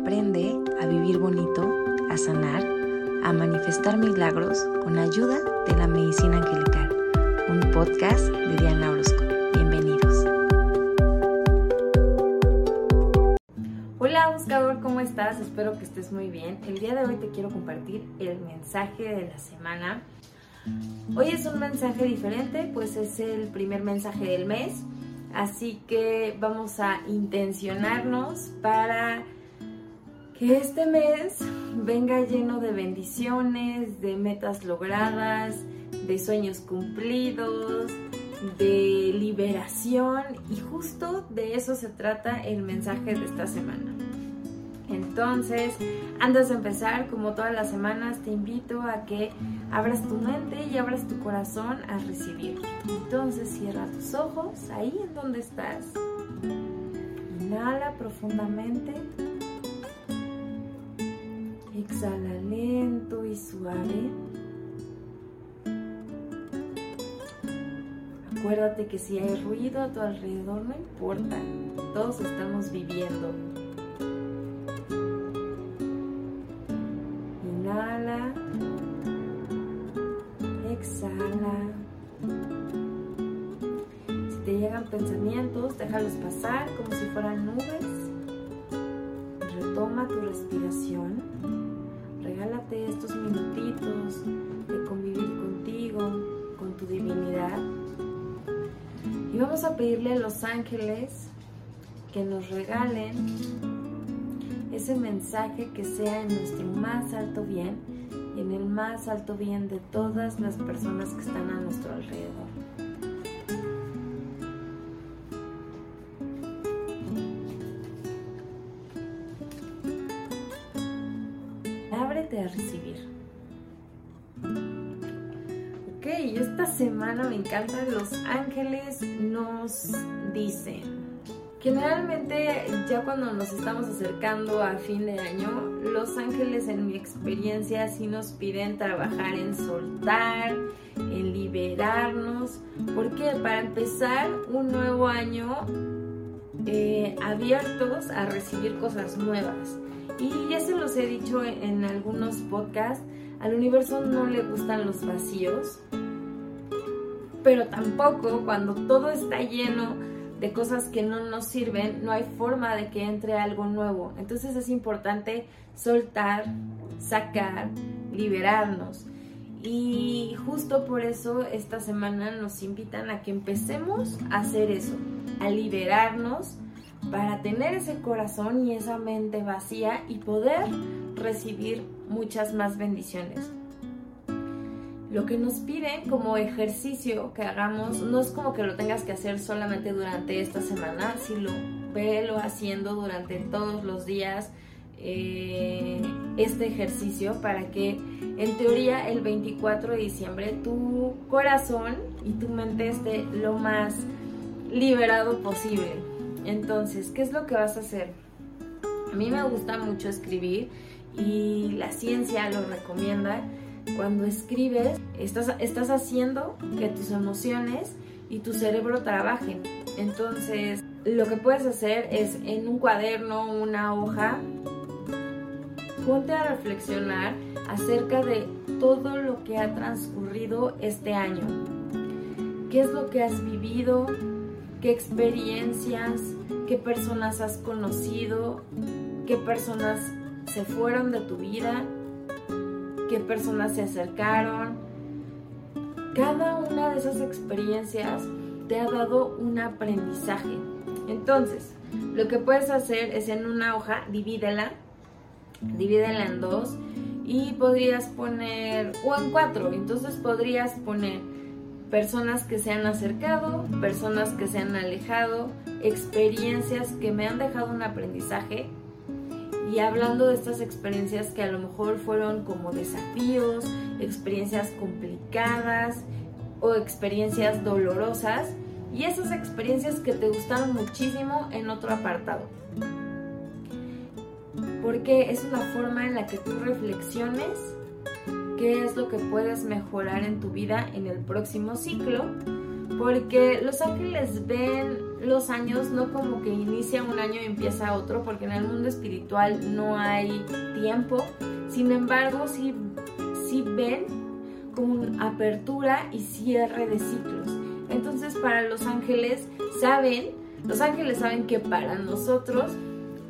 Aprende a vivir bonito, a sanar, a manifestar milagros con ayuda de la medicina angelical. Un podcast de Diana Orozco. Bienvenidos. Hola buscador, ¿cómo estás? Espero que estés muy bien. El día de hoy te quiero compartir el mensaje de la semana. Hoy es un mensaje diferente, pues es el primer mensaje del mes. Así que vamos a intencionarnos para que este mes venga lleno de bendiciones, de metas logradas, de sueños cumplidos, de liberación y justo de eso se trata el mensaje de esta semana. Entonces, antes de empezar, como todas las semanas, te invito a que abras tu mente y abras tu corazón a recibir. Entonces, cierra tus ojos ahí en donde estás. Inhala profundamente. Exhala lento y suave. Acuérdate que si hay ruido a tu alrededor, no importa. Todos estamos viviendo. Inhala. Exhala. Si te llegan pensamientos, déjalos pasar como si fueran nubes. Retoma tu respiración regálate estos minutitos de convivir contigo, con tu divinidad. Y vamos a pedirle a los ángeles que nos regalen ese mensaje que sea en nuestro más alto bien y en el más alto bien de todas las personas que están a nuestro alrededor. A recibir. Ok, esta semana me encanta, los ángeles nos dicen. Generalmente ya cuando nos estamos acercando a fin de año, los ángeles en mi experiencia sí nos piden trabajar en soltar, en liberarnos, porque para empezar un nuevo año eh, abiertos a recibir cosas nuevas. Y ya se los he dicho en algunos podcasts, al universo no le gustan los vacíos, pero tampoco cuando todo está lleno de cosas que no nos sirven, no hay forma de que entre algo nuevo. Entonces es importante soltar, sacar, liberarnos. Y justo por eso esta semana nos invitan a que empecemos a hacer eso, a liberarnos para tener ese corazón y esa mente vacía y poder recibir muchas más bendiciones. Lo que nos piden como ejercicio que hagamos no es como que lo tengas que hacer solamente durante esta semana, sino velo haciendo durante todos los días eh, este ejercicio para que en teoría el 24 de diciembre tu corazón y tu mente esté lo más liberado posible. Entonces, ¿qué es lo que vas a hacer? A mí me gusta mucho escribir y la ciencia lo recomienda. Cuando escribes, estás, estás haciendo que tus emociones y tu cerebro trabajen. Entonces, lo que puedes hacer es en un cuaderno, una hoja, ponte a reflexionar acerca de todo lo que ha transcurrido este año. ¿Qué es lo que has vivido? Qué experiencias, qué personas has conocido, qué personas se fueron de tu vida, qué personas se acercaron. Cada una de esas experiencias te ha dado un aprendizaje. Entonces, lo que puedes hacer es en una hoja, divídela, divídela en dos y podrías poner, o en cuatro, entonces podrías poner personas que se han acercado, personas que se han alejado, experiencias que me han dejado un aprendizaje y hablando de estas experiencias que a lo mejor fueron como desafíos, experiencias complicadas o experiencias dolorosas y esas experiencias que te gustaron muchísimo en otro apartado. Porque es una forma en la que tú reflexiones qué es lo que puedes mejorar en tu vida en el próximo ciclo, porque los ángeles ven los años no como que inicia un año y empieza otro, porque en el mundo espiritual no hay tiempo. Sin embargo, sí, sí ven como una apertura y cierre de ciclos. Entonces, para los ángeles, saben, los ángeles saben que para nosotros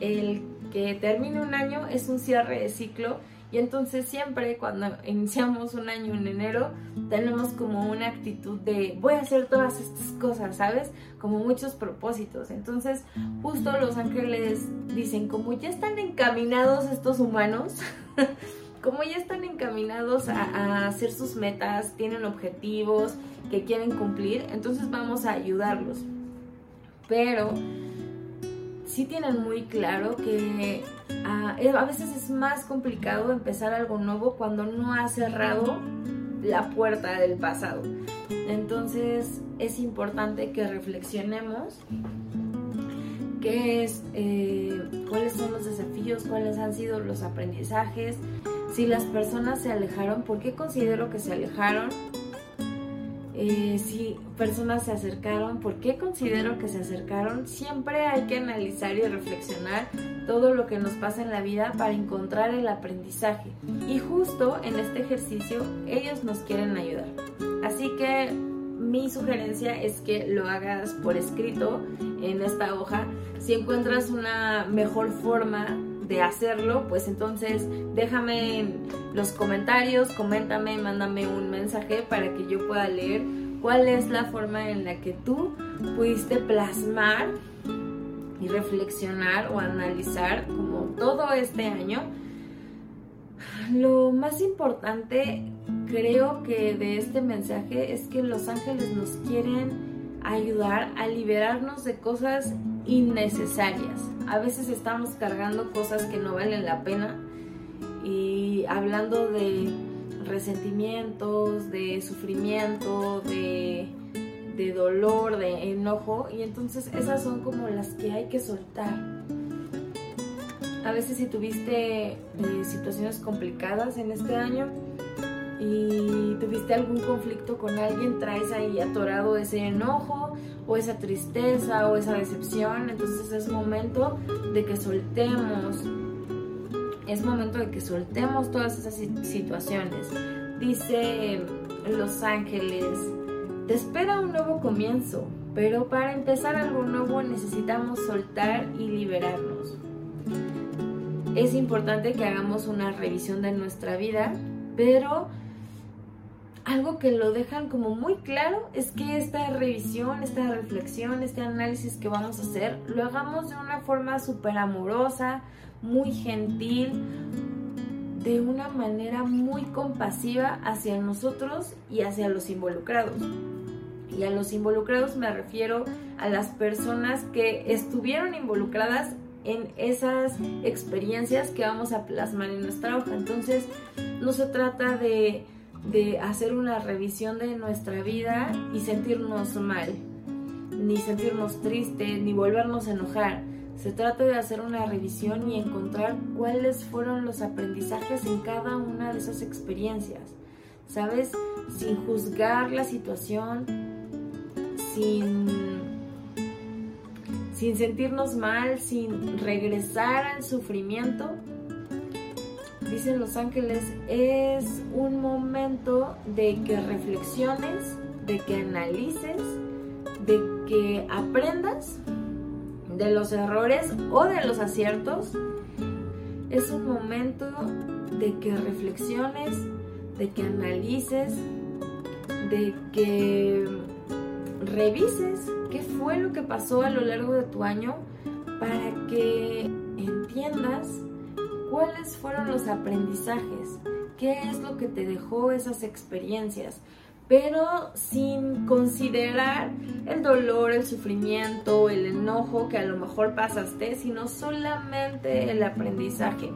el que termine un año es un cierre de ciclo y entonces siempre cuando iniciamos un año en enero tenemos como una actitud de voy a hacer todas estas cosas, ¿sabes? Como muchos propósitos. Entonces justo los ángeles dicen como ya están encaminados estos humanos, como ya están encaminados a, hacer sus metas, tienen objetivos que quieren cumplir, entonces vamos a ayudarlos. Pero sí tienen muy claro que ah, a veces es más complicado empezar algo nuevo cuando no ha cerrado la puerta del pasado. Entonces es importante que reflexionemos qué es, eh, cuáles son los desafíos, cuáles han sido los aprendizajes, si las personas se alejaron, por qué considero que se alejaron eh, si personas se acercaron, por qué considero que se acercaron. Siempre hay que analizar y reflexionar todo lo que nos pasa en la vida para encontrar el aprendizaje. Y justo en este ejercicio ellos nos quieren ayudar. Así que mi sugerencia es que lo hagas por escrito en esta hoja. Si encuentras una mejor forma de hacerlo, pues entonces déjame en los comentarios, coméntame, mándame un mensaje para que yo pueda leer cuál es la forma en la que tú pudiste plasmar y reflexionar o analizar como todo este año. Lo más importante creo que de este mensaje es que los ángeles nos quieren ayudar a liberarnos de cosas innecesarias. A veces estamos cargando cosas que no valen la pena y hablando de resentimientos, de sufrimiento, de, dolor, de enojo y entonces esas son como las que hay que soltar. A veces si tuviste eh, situaciones complicadas en este año, y tuviste algún conflicto con alguien, traes ahí atorado ese enojo o esa tristeza o esa decepción, entonces es momento de que soltemos, es momento de que soltemos todas esas situaciones. Dice Los Ángeles, te espera un nuevo comienzo, pero para empezar algo nuevo necesitamos soltar y liberarnos. Es importante que hagamos una revisión de nuestra vida, pero algo que lo dejan como muy claro es que esta revisión, esta reflexión, este análisis que vamos a hacer, lo hagamos de una forma súper amorosa, muy gentil, de una manera muy compasiva hacia nosotros y hacia los involucrados. Y a los involucrados me refiero a las personas que estuvieron involucradas en esas experiencias que vamos a plasmar en nuestra hoja. Entonces, no se trata de de hacer una revisión de nuestra vida y sentirnos mal, ni sentirnos tristes, ni volvernos a enojar. Se trata de hacer una revisión y encontrar cuáles fueron los aprendizajes en cada una de esas experiencias. ¿Sabes? Sin juzgar la situación, sin, sin sentirnos mal, sin regresar al sufrimiento, dicen los ángeles, es un momento de que reflexiones, de que analices, de que aprendas de los errores o de los aciertos. Es un momento de que reflexiones, de que analices, de que revises qué fue lo que pasó a lo largo de tu año para que entiendas cuáles fueron los aprendizajes, qué es lo que te dejó esas experiencias, pero sin considerar el dolor, el sufrimiento, el enojo que a lo mejor pasaste, sino solamente el aprendizaje,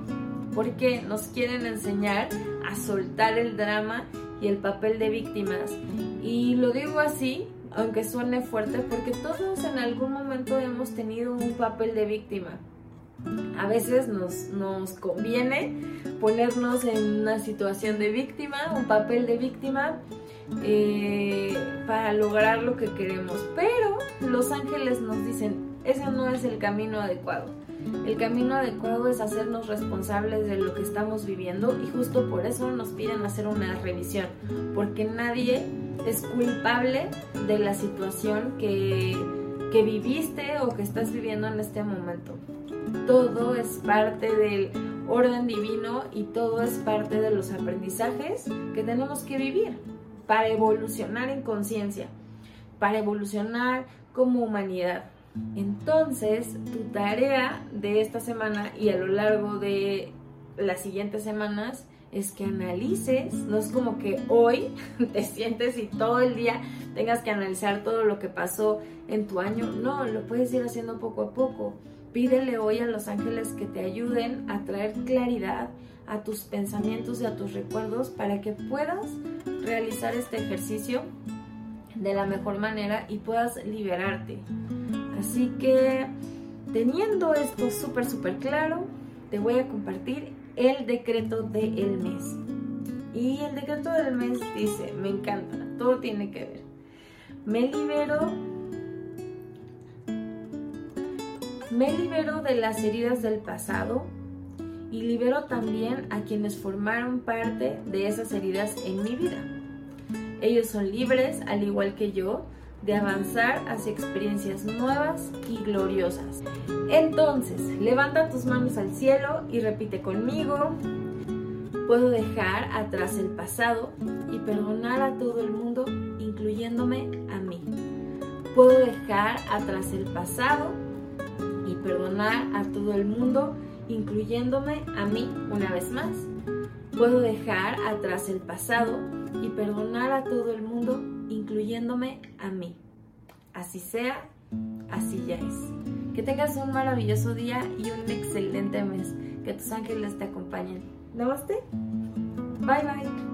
porque nos quieren enseñar a soltar el drama y el papel de víctimas. Y lo digo así, aunque suene fuerte, porque todos en algún momento hemos tenido un papel de víctima A veces nos, nos conviene ponernos en una situación de víctima, un papel de víctima, eh, para lograr lo que queremos. Pero los ángeles nos dicen, ese no es el camino adecuado. El camino adecuado es hacernos responsables de lo que estamos viviendo y justo por eso nos piden hacer una revisión, porque nadie es culpable de la situación que, que viviste o que estás viviendo en este momento. Todo es parte del orden divino y todo es parte de los aprendizajes que tenemos que vivir para evolucionar en conciencia, para evolucionar como humanidad. Entonces, tu tarea de esta semana y a lo largo de las siguientes semanas es que analices, no es como que hoy te sientes y todo el día tengas que analizar todo lo que pasó en tu año, no, lo puedes ir haciendo poco a poco. Pídele hoy a los ángeles que te ayuden a traer claridad a tus pensamientos y a tus recuerdos para que puedas realizar este ejercicio de la mejor manera y puedas liberarte. Así que teniendo esto súper, súper claro, te voy a compartir el decreto del mes. Y el decreto del mes dice, me encanta, todo tiene que ver. Me libero, me libero de las heridas del pasado y libero también a quienes formaron parte de esas heridas en mi vida. Ellos son libres, al igual que yo, de avanzar hacia experiencias nuevas y gloriosas. Entonces, levanta tus manos al cielo y repite conmigo. Puedo dejar atrás el pasado y perdonar a todo el mundo, incluyéndome a mí. Puedo dejar atrás el pasado perdonar a todo el mundo, incluyéndome a mí una vez más. Puedo dejar atrás el pasado y perdonar a todo el mundo, incluyéndome a mí. Así sea, así ya es. Que tengas un maravilloso día y un excelente mes. Que tus ángeles te acompañen. Namaste. Bye bye.